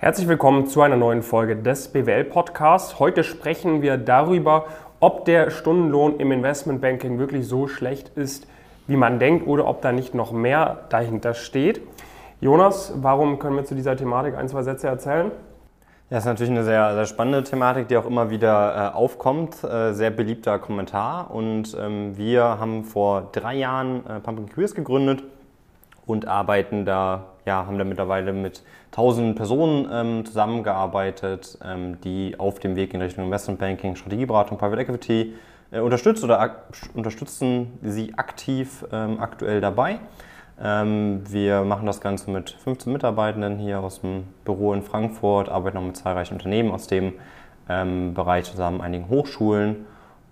Herzlich willkommen zu einer neuen Folge des BWL Podcasts. Heute sprechen wir darüber, ob der Stundenlohn im Investmentbanking wirklich so schlecht ist, wie man denkt, oder ob da nicht noch mehr dahinter steht. Jonas, warum können wir zu dieser Thematik ein, zwei Sätze erzählen? Ja, ist natürlich eine sehr, sehr spannende Thematik, die auch immer wieder äh, aufkommt. Äh, sehr beliebter Kommentar. Und ähm, wir haben vor drei Jahren äh, Pumpkin Queers gegründet und arbeiten da, ja, haben da mittlerweile mit tausenden Personen ähm, zusammengearbeitet, ähm, die auf dem Weg in Richtung Investmentbanking, Strategieberatung, Private Equity äh, unterstützt oder unterstützen sie aktiv ähm, aktuell dabei. Ähm, wir machen das Ganze mit 15 Mitarbeitenden hier aus dem Büro in Frankfurt, arbeiten auch mit zahlreichen Unternehmen aus dem ähm, Bereich zusammen, einigen Hochschulen.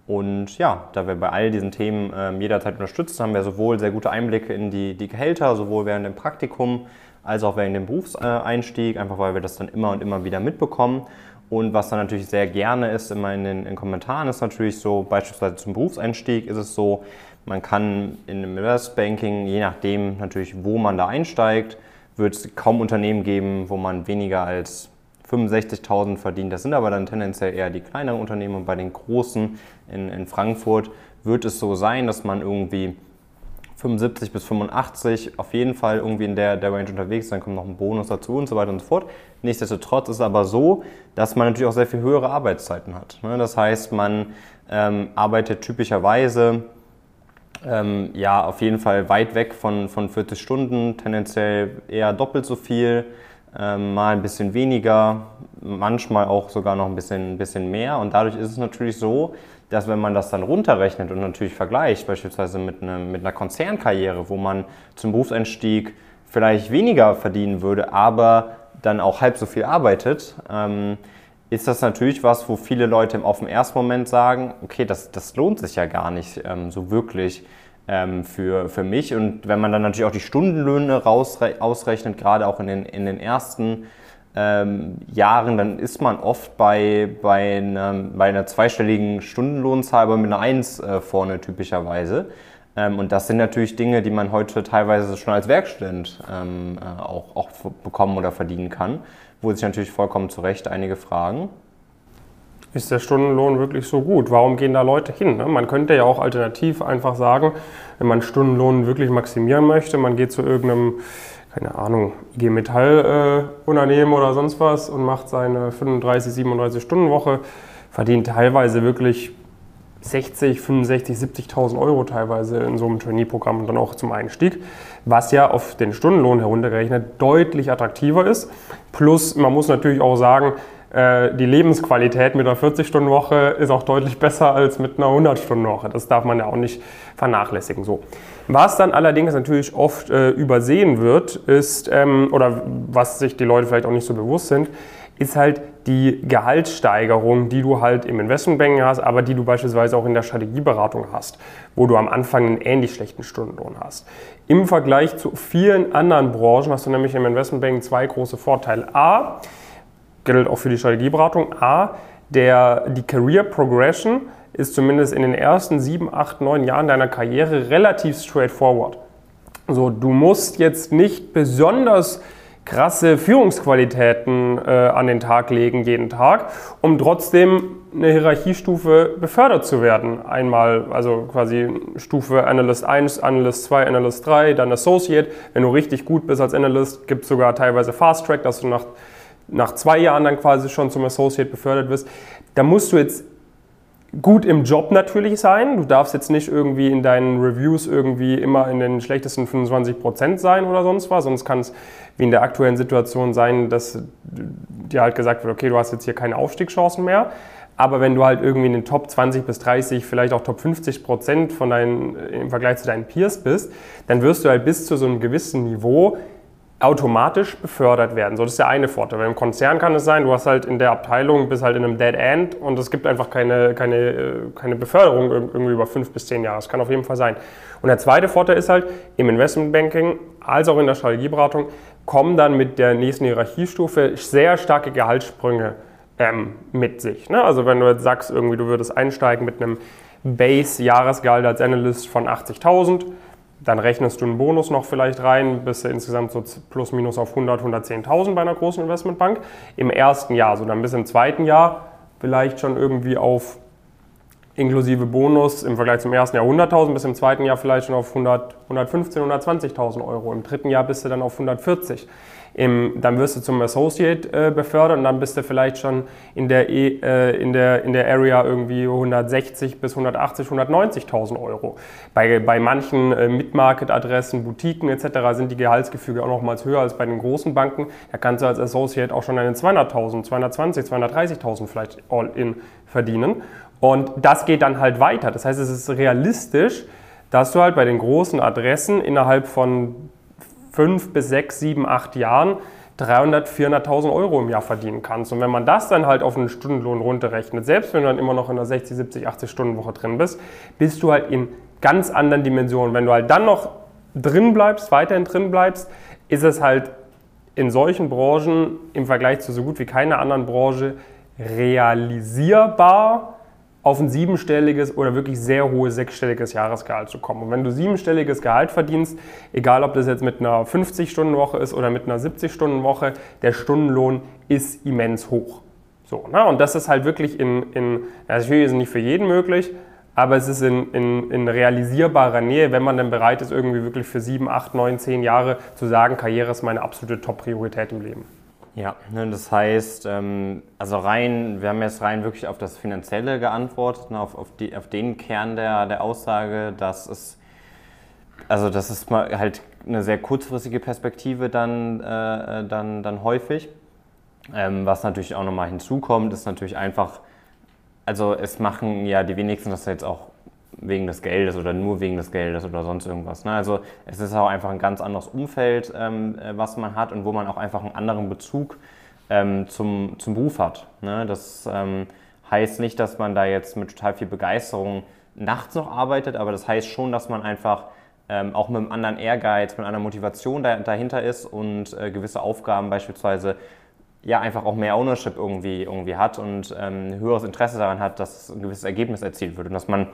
Und ja, da wir bei all diesen Themen ähm, jederzeit unterstützen, haben wir sowohl sehr gute Einblicke in die, die Gehälter, sowohl während dem Praktikum als auch während dem Berufseinstieg, einfach weil wir das dann immer und immer wieder mitbekommen. Und was dann natürlich sehr gerne ist, immer in den in Kommentaren, ist natürlich so, beispielsweise zum Berufseinstieg ist es so, man kann in einem Investbanking, je nachdem natürlich, wo man da einsteigt, wird es kaum Unternehmen geben, wo man weniger als 65.000 verdient. Das sind aber dann tendenziell eher die kleineren Unternehmen. Und bei den großen in, in Frankfurt wird es so sein, dass man irgendwie 75 bis 85 auf jeden Fall irgendwie in der, der Range unterwegs ist. Dann kommt noch ein Bonus dazu und so weiter und so fort. Nichtsdestotrotz ist es aber so, dass man natürlich auch sehr viel höhere Arbeitszeiten hat. Ne? Das heißt, man ähm, arbeitet typischerweise ähm, ja, auf jeden Fall weit weg von, von 40 Stunden, tendenziell eher doppelt so viel, ähm, mal ein bisschen weniger, manchmal auch sogar noch ein bisschen, ein bisschen mehr. Und dadurch ist es natürlich so, dass wenn man das dann runterrechnet und natürlich vergleicht, beispielsweise mit, eine, mit einer Konzernkarriere, wo man zum Berufseinstieg vielleicht weniger verdienen würde, aber dann auch halb so viel arbeitet, ähm, ist das natürlich was, wo viele Leute auf den ersten Moment sagen, okay, das, das lohnt sich ja gar nicht ähm, so wirklich ähm, für, für mich. Und wenn man dann natürlich auch die Stundenlöhne rausre ausrechnet, gerade auch in den, in den ersten ähm, Jahren, dann ist man oft bei, bei, einer, bei einer zweistelligen Stundenlohnzahl, aber mit einer Eins äh, vorne typischerweise. Ähm, und das sind natürlich Dinge, die man heute teilweise schon als Werkstudent ähm, äh, auch, auch bekommen oder verdienen kann wo sich natürlich vollkommen zu Recht einige fragen. Ist der Stundenlohn wirklich so gut? Warum gehen da Leute hin? Ne? Man könnte ja auch alternativ einfach sagen, wenn man Stundenlohn wirklich maximieren möchte, man geht zu irgendeinem, keine Ahnung, IG Metall-Unternehmen äh, oder sonst was und macht seine 35, 37 Stunden Woche, verdient teilweise wirklich 60, 65, 70.000 Euro teilweise in so einem Trainee-Programm und dann auch zum Einstieg, was ja auf den Stundenlohn heruntergerechnet deutlich attraktiver ist. Plus, man muss natürlich auch sagen, die Lebensqualität mit einer 40-Stunden-Woche ist auch deutlich besser als mit einer 100-Stunden-Woche. Das darf man ja auch nicht vernachlässigen. So. Was dann allerdings natürlich oft äh, übersehen wird, ist, ähm, oder was sich die Leute vielleicht auch nicht so bewusst sind, ist halt die Gehaltssteigerung, die du halt im Investmentbanking hast, aber die du beispielsweise auch in der Strategieberatung hast, wo du am Anfang einen ähnlich schlechten Stundenlohn hast. Im Vergleich zu vielen anderen Branchen hast du nämlich im Investmentbanking zwei große Vorteile. A, gilt auch für die Strategieberatung, A, der, die Career Progression ist zumindest in den ersten sieben, acht, neun Jahren deiner Karriere relativ straightforward. So, du musst jetzt nicht besonders krasse Führungsqualitäten äh, an den Tag legen jeden Tag, um trotzdem eine Hierarchiestufe befördert zu werden. Einmal, also quasi Stufe Analyst 1, Analyst 2, Analyst 3, dann Associate. Wenn du richtig gut bist als Analyst, gibt es sogar teilweise Fast Track, dass du nach, nach zwei Jahren dann quasi schon zum Associate befördert wirst. Da musst du jetzt gut im Job natürlich sein. Du darfst jetzt nicht irgendwie in deinen Reviews irgendwie immer in den schlechtesten 25 Prozent sein oder sonst was. Sonst kann es wie in der aktuellen Situation sein, dass dir halt gesagt wird, okay, du hast jetzt hier keine Aufstiegschancen mehr. Aber wenn du halt irgendwie in den Top 20 bis 30, vielleicht auch Top 50 Prozent von deinen, im Vergleich zu deinen Peers bist, dann wirst du halt bis zu so einem gewissen Niveau automatisch befördert werden. So, das ist der eine Vorteil. Weil im Konzern kann es sein, du hast halt in der Abteilung, bist halt in einem Dead End und es gibt einfach keine, keine, äh, keine Beförderung irgendwie über fünf bis zehn Jahre. Das kann auf jeden Fall sein. Und der zweite Vorteil ist halt, im Investmentbanking als auch in der Strategieberatung kommen dann mit der nächsten Hierarchiestufe sehr starke Gehaltssprünge ähm, mit sich. Ne? Also wenn du jetzt sagst, irgendwie du würdest einsteigen mit einem Base-Jahresgehalt als Analyst von 80.000, Dann rechnest du einen Bonus noch vielleicht rein, bist du insgesamt so plus minus auf 100, 110.000 bei einer großen Investmentbank im ersten Jahr. So dann bis im zweiten Jahr vielleicht schon irgendwie auf inklusive Bonus im Vergleich zum ersten Jahr 100.000, bis im zweiten Jahr vielleicht schon auf 100, 115, 120.000 Euro. Im dritten Jahr bist du dann auf 140. Im, dann wirst du zum Associate äh, befördert und dann bist du vielleicht schon in der, e, äh, in der, in der Area irgendwie 160 bis 180, 190.000 Euro. Bei, bei manchen äh, Mid-Market-Adressen, Boutiquen etc. sind die Gehaltsgefüge auch nochmals höher als bei den großen Banken. Da kannst du als Associate auch schon einen 200.000, 220, 230.000 vielleicht all-in verdienen. Und das geht dann halt weiter. Das heißt, es ist realistisch, dass du halt bei den großen Adressen innerhalb von fünf bis sechs, sieben, acht Jahren 300, 400.000 Euro im Jahr verdienen kannst. Und wenn man das dann halt auf einen Stundenlohn runterrechnet, selbst wenn du dann immer noch in einer 60, 70, 80 Stunden Woche drin bist, bist du halt in ganz anderen Dimensionen. Wenn du halt dann noch drin bleibst, weiterhin drin bleibst, ist es halt in solchen Branchen im Vergleich zu so gut wie keiner anderen Branche realisierbar, auf ein siebenstelliges oder wirklich sehr hohes sechsstelliges Jahresgehalt zu kommen. Und wenn du siebenstelliges Gehalt verdienst, egal ob das jetzt mit einer 50-Stunden-Woche ist oder mit einer 70-Stunden-Woche, der Stundenlohn ist immens hoch. So, ne? Und das ist halt wirklich in, in natürlich ist nicht für jeden möglich, aber es ist in, in, in realisierbarer Nähe, wenn man dann bereit ist, irgendwie wirklich für sieben, acht, neun, zehn Jahre zu sagen, Karriere ist meine absolute Top-Priorität im Leben. Ja, ne, das heißt, ähm, also rein, wir haben jetzt rein wirklich auf das Finanzielle geantwortet, ne, auf, auf, die, auf den Kern der, der Aussage, dass es, also das ist mal halt eine sehr kurzfristige Perspektive dann, äh, dann, dann häufig. Ähm, was natürlich auch nochmal hinzukommt, ist natürlich einfach, also es machen ja die wenigsten das jetzt auch wegen des Geldes oder nur wegen des Geldes oder sonst irgendwas. Ne? Also es ist auch einfach ein ganz anderes Umfeld, ähm, äh, was man hat und wo man auch einfach einen anderen Bezug ähm, zum, zum Beruf hat. Ne? Das ähm, heißt nicht, dass man da jetzt mit total viel Begeisterung nachts noch arbeitet, aber das heißt schon, dass man einfach ähm, auch mit einem anderen Ehrgeiz, mit einer Motivation da, dahinter ist und äh, gewisse Aufgaben beispielsweise ja einfach auch mehr Ownership irgendwie, irgendwie hat und ähm, ein höheres Interesse daran hat, dass ein gewisses Ergebnis erzielt wird und dass man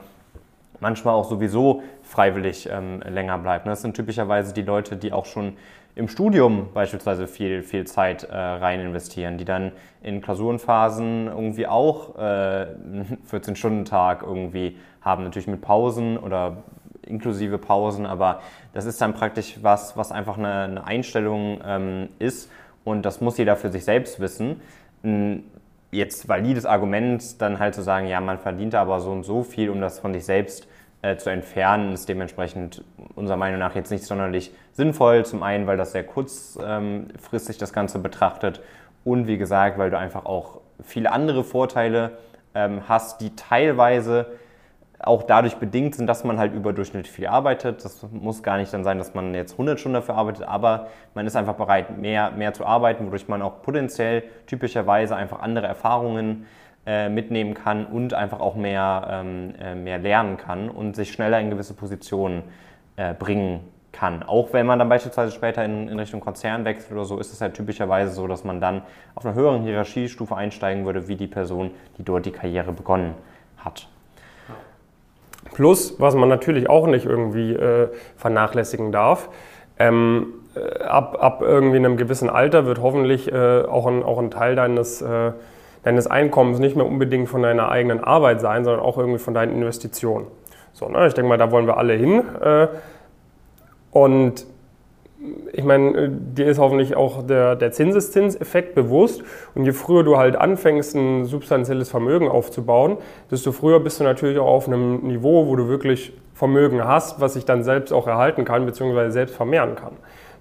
manchmal auch sowieso freiwillig ähm, länger bleibt. Ne? Das sind typischerweise die Leute, die auch schon im Studium beispielsweise viel, viel Zeit äh, rein investieren, die dann in Klausurenphasen irgendwie auch äh, 14-Stunden-Tag irgendwie haben, natürlich mit Pausen oder inklusive Pausen, aber das ist dann praktisch was, was einfach eine, eine Einstellung ähm, ist und das muss jeder für sich selbst wissen. Ein jetzt valides Argument, dann halt zu sagen, ja, man verdient aber so und so viel, um das von sich selbst äh, zu entfernen, ist dementsprechend unserer Meinung nach jetzt nicht sonderlich sinnvoll. Zum einen, weil das sehr kurzfristig das Ganze betrachtet und wie gesagt, weil du einfach auch viele andere Vorteile ähm, hast, die teilweise auch dadurch bedingt sind, dass man halt überdurchschnittlich viel arbeitet. Das muss gar nicht dann sein, dass man jetzt 100 Stunden dafür arbeitet, aber man ist einfach bereit, mehr, mehr zu arbeiten, wodurch man auch potenziell typischerweise einfach andere Erfahrungen äh, mitnehmen kann und einfach auch mehr, ähm, äh, mehr lernen kann und sich schneller in gewisse Positionen äh, bringen kann. Auch wenn man dann beispielsweise später in, in, Richtung Konzern wechselt oder so, ist es halt typischerweise so, dass man dann auf einer höheren Hierarchiestufe einsteigen würde, wie die Person, die dort die Karriere begonnen hat. Plus, was man natürlich auch nicht irgendwie äh, vernachlässigen darf, ähm, äh, ab, ab irgendwie einem gewissen Alter wird hoffentlich äh, auch, ein, auch ein Teil deines, äh, deines Einkommens nicht mehr unbedingt von deiner eigenen Arbeit sein, sondern auch irgendwie von deinen Investitionen. So, ne? Ich denke mal, da wollen wir alle hin. Äh, und ich meine, dir ist hoffentlich auch der, der Zinseszinseffekt bewusst. Und je früher du halt anfängst, ein substanzielles Vermögen aufzubauen, desto früher bist du natürlich auch auf einem Niveau, wo du wirklich Vermögen hast, was sich dann selbst auch erhalten kann, beziehungsweise selbst vermehren kann.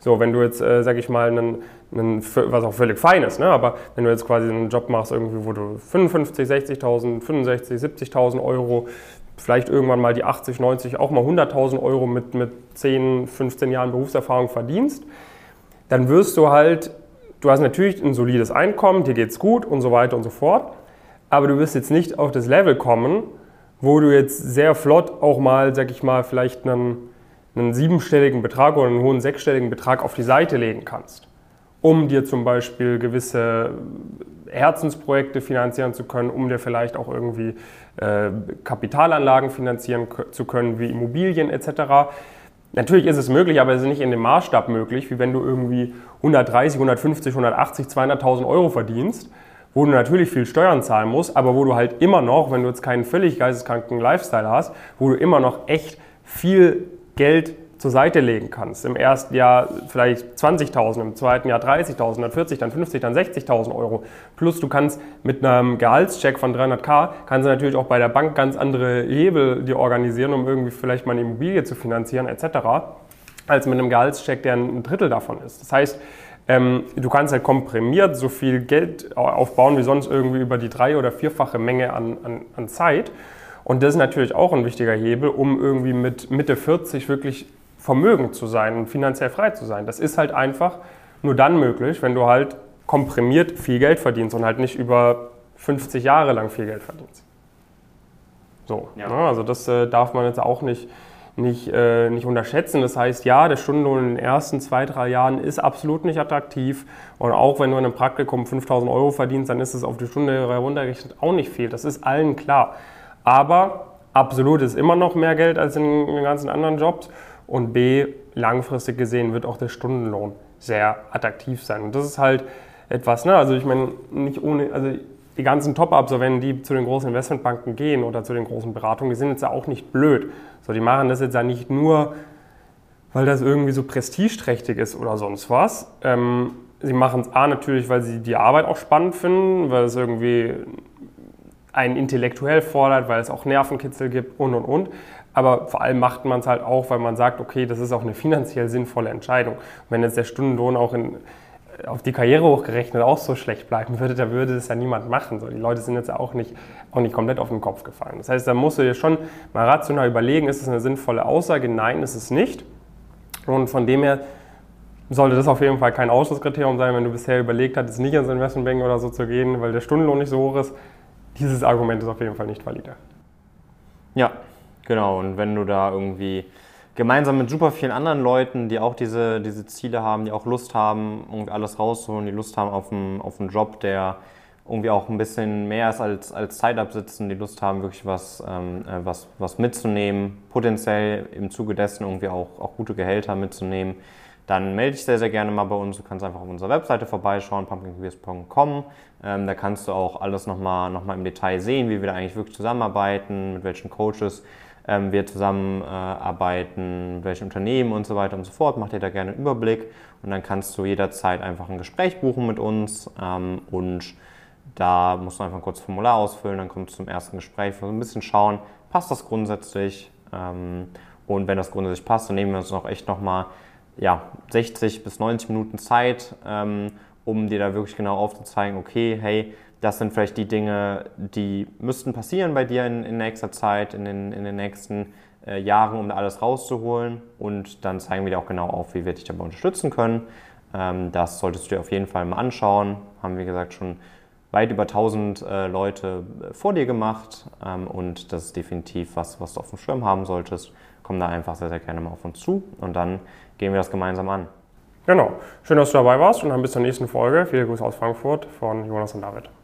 So, wenn du jetzt, äh, sag ich mal, einen, einen, was auch völlig fein ist, ne? aber wenn du jetzt quasi einen Job machst, irgendwie, wo du 55, 60.000, 65, 70.000 Euro vielleicht irgendwann mal die 80, 90, auch mal 100.000 Euro mit, mit 10, 15 Jahren Berufserfahrung verdienst, dann wirst du halt, du hast natürlich ein solides Einkommen, dir geht's gut und so weiter und so fort, aber du wirst jetzt nicht auf das Level kommen, wo du jetzt sehr flott auch mal, sag ich mal, vielleicht einen, einen siebenstelligen Betrag oder einen hohen sechsstelligen Betrag auf die Seite legen kannst, um dir zum Beispiel gewisse Herzensprojekte finanzieren zu können, um dir vielleicht auch irgendwie äh, Kapitalanlagen finanzieren zu können, wie Immobilien etc. Natürlich ist es möglich, aber es ist nicht in dem Maßstab möglich, wie wenn du irgendwie 130, 150, 180, 200.000 Euro verdienst, wo du natürlich viel Steuern zahlen musst, aber wo du halt immer noch, wenn du jetzt keinen völlig geisteskranken Lifestyle hast, wo du immer noch echt viel Geld zur Seite legen kannst. Im ersten Jahr vielleicht 20.000, im zweiten Jahr 30.000, dann 40, dann 50, dann 60.000 Euro. Plus du kannst mit einem Gehaltscheck von 300k, kannst du natürlich auch bei der Bank ganz andere Hebel dir organisieren, um irgendwie vielleicht mal eine Immobilie zu finanzieren etc., als mit einem Gehaltscheck, der ein Drittel davon ist. Das heißt, ähm, du kannst halt komprimiert so viel Geld aufbauen wie sonst irgendwie über die drei- oder vierfache Menge an, an, an Zeit. Und das ist natürlich auch ein wichtiger Hebel, um irgendwie mit Mitte 40 wirklich vermögend zu sein und finanziell frei zu sein. Das ist halt einfach nur dann möglich, wenn du halt komprimiert viel Geld verdienst und halt nicht über 50 Jahre lang viel Geld verdienst. So, ja. ne? also das äh, darf man jetzt auch nicht, nicht, äh, nicht unterschätzen. Das heißt, ja, der Stundenlohn in den ersten zwei, drei Jahren ist absolut nicht attraktiv. Und auch wenn du in einem Praktikum 5000 Euro verdienst, dann ist es auf die Stunde heruntergerechnet auch nicht viel. Das ist allen klar. Aber absolut ist immer noch mehr Geld als in den ganzen anderen Jobs. Und B, langfristig gesehen wird auch der Stundenlohn sehr attraktiv sein. Und das ist halt etwas, ne? also ich meine, nicht ohne, also die ganzen Top-Absolventen, die zu den großen Investmentbanken gehen oder zu den großen Beratungen, die sind jetzt ja auch nicht blöd. So, die machen das jetzt ja nicht nur, weil das irgendwie so prestigeträchtig ist oder sonst was. Ähm, sie machen es A natürlich, weil sie die Arbeit auch spannend finden, weil es irgendwie einen intellektuell fordert, weil es auch Nervenkitzel gibt und und und. Aber vor allem macht man es halt auch, weil man sagt, okay, das ist auch eine finanziell sinnvolle Entscheidung. Wenn jetzt der Stundenlohn auch in, auf die Karriere hochgerechnet auch so schlecht bleiben würde, da würde das ja niemand machen. So, die Leute sind jetzt auch nicht, auch nicht komplett auf den Kopf gefallen. Das heißt, da musst du dir schon mal rational überlegen, ist es eine sinnvolle Aussage? Nein, ist es nicht. Und von dem her sollte das auf jeden Fall kein Ausschlusskriterium sein, wenn du bisher überlegt hattest, nicht ins Investmentbanking oder so zu gehen, weil der Stundenlohn nicht so hoch ist. Dieses Argument ist auf jeden Fall nicht valide. Ja, Genau, und wenn du da irgendwie gemeinsam mit super vielen anderen Leuten, die auch diese, diese Ziele haben, die auch Lust haben, irgendwie alles rauszuholen, die Lust haben auf einen, auf einen Job, der irgendwie auch ein bisschen mehr ist als, als Zeit absitzen, die Lust haben, wirklich was, ähm, äh, was, was mitzunehmen, potenziell im Zuge dessen irgendwie auch, auch gute Gehälter mitzunehmen, dann melde dich sehr, sehr gerne mal bei uns. Du kannst einfach auf unserer Webseite vorbeischauen, pumpkincareers.com. Ähm, da kannst du auch alles nochmal noch mal im Detail sehen, wie wir da eigentlich wirklich zusammenarbeiten, mit welchen Coaches ähm, wir zusammenarbeiten, äh, welche Unternehmen und so weiter und so fort. Mach dir da gerne einen Überblick und dann kannst du jederzeit einfach ein Gespräch buchen mit uns ähm, und da musst du einfach ein kurzes Formular ausfüllen, dann kommst du zum ersten Gespräch, so ein bisschen schauen, passt das grundsätzlich ähm, und wenn das grundsätzlich passt, dann nehmen wir uns noch echt nochmal ja, 60 bis 90 Minuten Zeit, ähm, um dir da wirklich genau aufzuzeigen, okay, hey, das sind vielleicht die Dinge, die müssten passieren bei dir in, in nächster Zeit, in den, in den nächsten äh, Jahren, um da alles rauszuholen. Und dann zeigen wir dir auch genau auf, wie wir dich dabei unterstützen können. Ähm, das solltest du dir auf jeden Fall mal anschauen. Haben, wie gesagt, schon weit über 1000 äh, Leute äh, vor dir gemacht. Ähm, und das ist definitiv was, was du auf dem Schirm haben solltest. Komm da einfach sehr, sehr gerne mal auf uns zu und dann gehen wir das gemeinsam an. Genau. Schön, dass du dabei warst und dann bis zur nächsten Folge. Viele Grüße aus Frankfurt von Jonas und David.